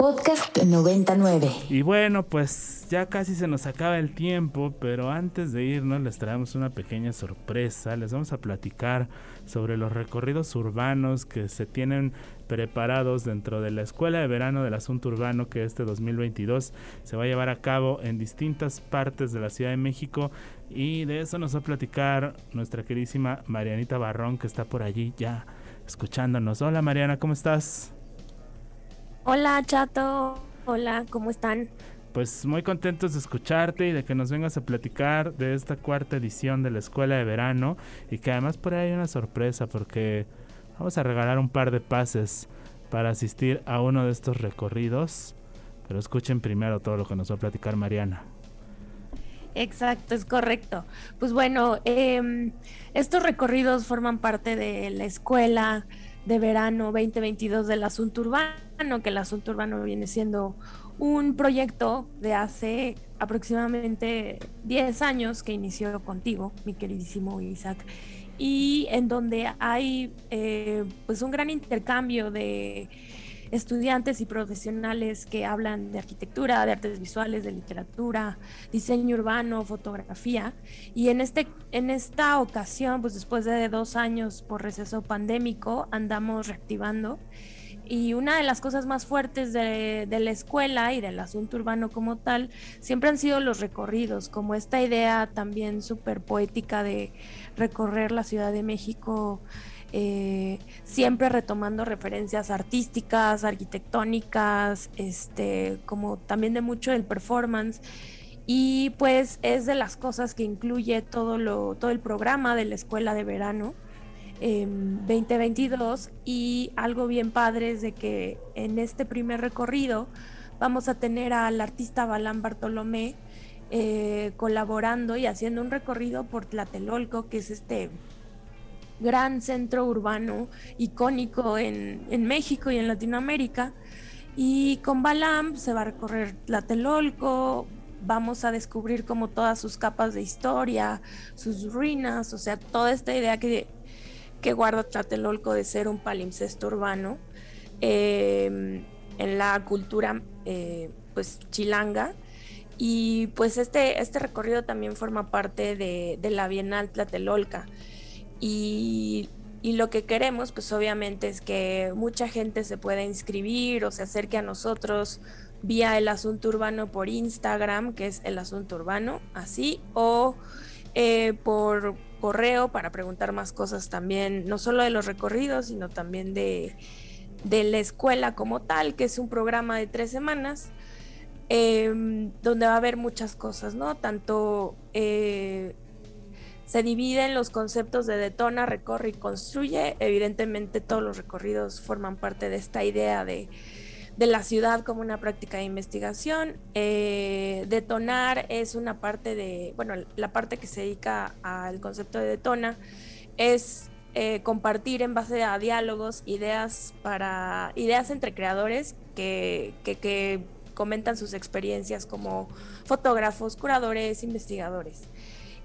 Podcast 99. Y bueno, pues ya casi se nos acaba el tiempo, pero antes de irnos les traemos una pequeña sorpresa. Les vamos a platicar sobre los recorridos urbanos que se tienen preparados dentro de la Escuela de Verano del Asunto Urbano que este 2022 se va a llevar a cabo en distintas partes de la Ciudad de México y de eso nos va a platicar nuestra queridísima Marianita Barrón que está por allí ya escuchándonos. Hola Mariana, ¿cómo estás? Hola Chato, hola, ¿cómo están? Pues muy contentos de escucharte y de que nos vengas a platicar de esta cuarta edición de la Escuela de Verano y que además por ahí hay una sorpresa porque vamos a regalar un par de pases para asistir a uno de estos recorridos. Pero escuchen primero todo lo que nos va a platicar Mariana. Exacto, es correcto. Pues bueno, em, estos recorridos forman parte de la escuela de verano 2022 del asunto urbano, que el asunto urbano viene siendo un proyecto de hace aproximadamente 10 años que inició contigo, mi queridísimo Isaac, y en donde hay eh, pues un gran intercambio de estudiantes y profesionales que hablan de arquitectura, de artes visuales, de literatura, diseño urbano, fotografía. Y en, este, en esta ocasión, pues después de dos años por receso pandémico, andamos reactivando. Y una de las cosas más fuertes de, de, la escuela y del asunto urbano como tal siempre han sido los recorridos, como esta idea también súper poética de recorrer la Ciudad de México eh, siempre retomando referencias artísticas, arquitectónicas, este, como también de mucho del performance. Y pues es de las cosas que incluye todo, lo, todo el programa de la escuela de verano. 2022 y algo bien padre es de que en este primer recorrido vamos a tener al artista Balán Bartolomé eh, colaborando y haciendo un recorrido por Tlatelolco, que es este gran centro urbano icónico en, México y en Latinoamérica. Y con Balam se va a recorrer Tlatelolco, vamos a descubrir como todas sus capas de historia, sus ruinas, o sea, toda esta idea que, que guarda Tlatelolco de ser un palimpsesto urbano em, en la cultura eh, pues chilanga. Y pues este, este recorrido también forma parte de, de la Bienal Tlatelolca. Y, lo que queremos, pues obviamente es que mucha gente se pueda inscribir o se acerque a nosotros vía el asunto urbano por Instagram, que es el asunto urbano, así, o eh, por correo para preguntar más cosas también, no solo de los recorridos, sino también de, la escuela como tal, que es un programa de tres semanas, em, donde va a haber muchas cosas, ¿no? Tanto eh, se dividen los conceptos de detona, recorre y construye. Evidentemente todos los recorridos forman parte de esta idea de, la ciudad como una práctica de investigación. Eh, detonar es una parte de, bueno, la parte que se dedica al concepto de detona es eh, compartir en base a diálogos ideas para ideas entre creadores que, que comentan sus experiencias como fotógrafos, curadores, investigadores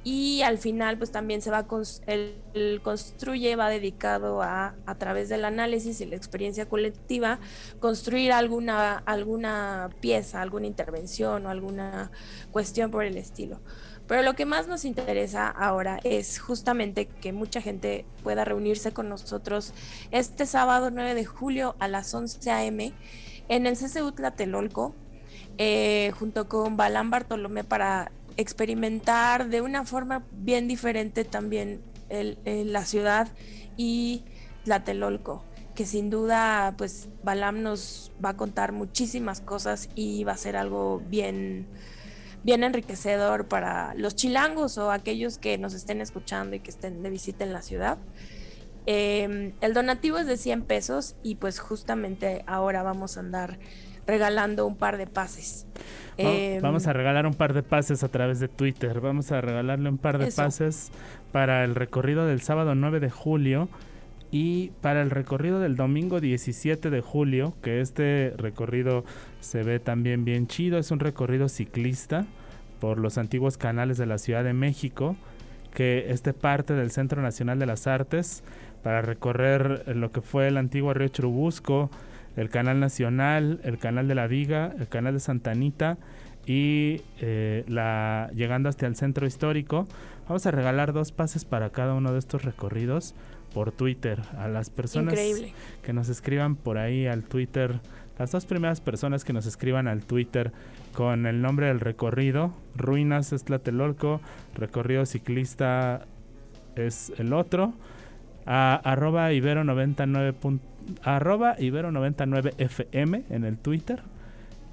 y al final pues también se va el, el, construye va dedicado a a través del análisis y la experiencia colectiva construir alguna alguna pieza alguna intervención o alguna cuestión por el estilo pero lo que más nos interesa ahora es justamente que mucha gente pueda reunirse con nosotros este sábado 9 de julio a las 11 a.m. en el CCU Tlatelolco eh, junto con Balán Bartolomé para experimentar de una forma bien diferente también la ciudad y Tlatelolco, que sin duda pues Balam nos va a contar muchísimas cosas y va a ser algo bien, bien enriquecedor para los chilangos o aquellos que nos estén escuchando y que estén de visita en la ciudad. Em, el donativo es de 100 pesos y pues justamente ahora vamos a andar regalando un par de pases. Em, vamos a regalar un par de pases a través de Twitter. Vamos a regalarle un par de pases para el recorrido del sábado 9 de julio y para el recorrido del domingo 17 de julio, que este recorrido se ve también bien chido. Es un recorrido ciclista por los antiguos canales de la Ciudad de México, que este parte del Centro Nacional de las Artes para recorrer lo que fue el antiguo río Churubusco, el canal nacional, el canal de la Viga, el canal de Santa Anita y eh, la llegando hasta el centro histórico. Vamos a regalar dos pases para cada uno de estos recorridos por Twitter a las personas que nos escriban por ahí al Twitter. Las dos primeras personas que nos escriban al Twitter con el nombre del recorrido, Ruinas es Tlatelolco, recorrido ciclista es el otro, a arroba ibero 99. Arroba ibero 99 fm en el Twitter.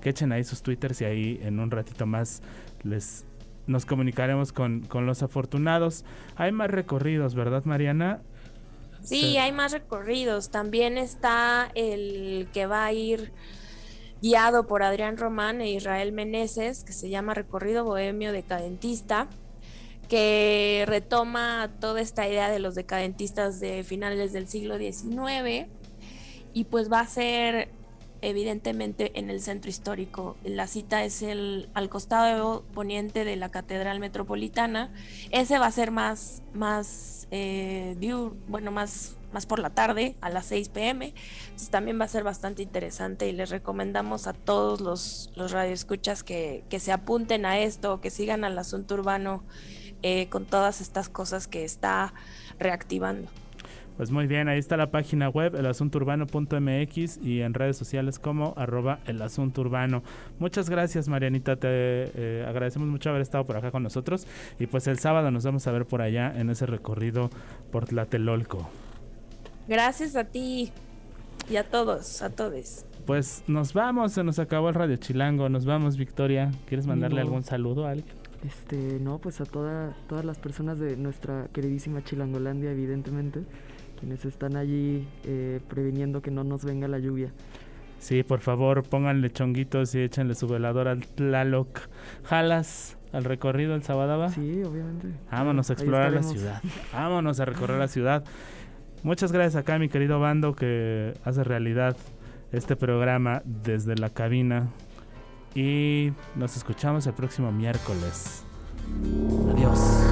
Que echen ahí sus twitters y ahí en un ratito más les nos comunicaremos con, con los afortunados. Hay más recorridos, ¿verdad, Mariana? Sí, hay más recorridos. También está el que va a ir guiado por Adrián Román e Israel Meneses, que se llama Recorrido Bohemio Decadentista, que retoma toda esta idea de los decadentistas de finales del siglo XIX y pues va a ser evidentemente en el centro histórico. La cita es el al costado poniente de la Catedral Metropolitana. Ese va a ser más, más eh, bueno, más, más por la tarde, a las 6 pm. Entonces también va a ser bastante interesante y les recomendamos a todos los, los radioescuchas que, que se apunten a esto, que sigan al asunto urbano eh, con todas estas cosas que está reactivando. Pues muy bien, ahí está la página web, elasunturbano.mx y en redes sociales como arroba elasuntourbano. Muchas gracias Marianita, te eh, agradecemos mucho haber estado por acá con nosotros y pues el sábado nos vamos a ver por allá en ese recorrido por Tlatelolco. Gracias a ti y a todos, a todos. Pues nos vamos, se nos acabó el Radio Chilango, nos vamos Victoria, ¿quieres mandarle algún saludo a alguien? Este, no, pues a toda, todas las personas de nuestra queridísima Chilangolandia, evidentemente quienes están allí eh, previniendo que no nos venga la lluvia. Sí, por favor, pónganle chonguitos y échenle su velador al Tlaloc. ¿Jalas al recorrido el Sabadaba? Sí, obviamente. Vámonos a explorar la ciudad. Vámonos a recorrer la ciudad. Muchas gracias acá, mi querido Bando, que hace realidad este programa desde la cabina. Y nos escuchamos el próximo miércoles. Adiós.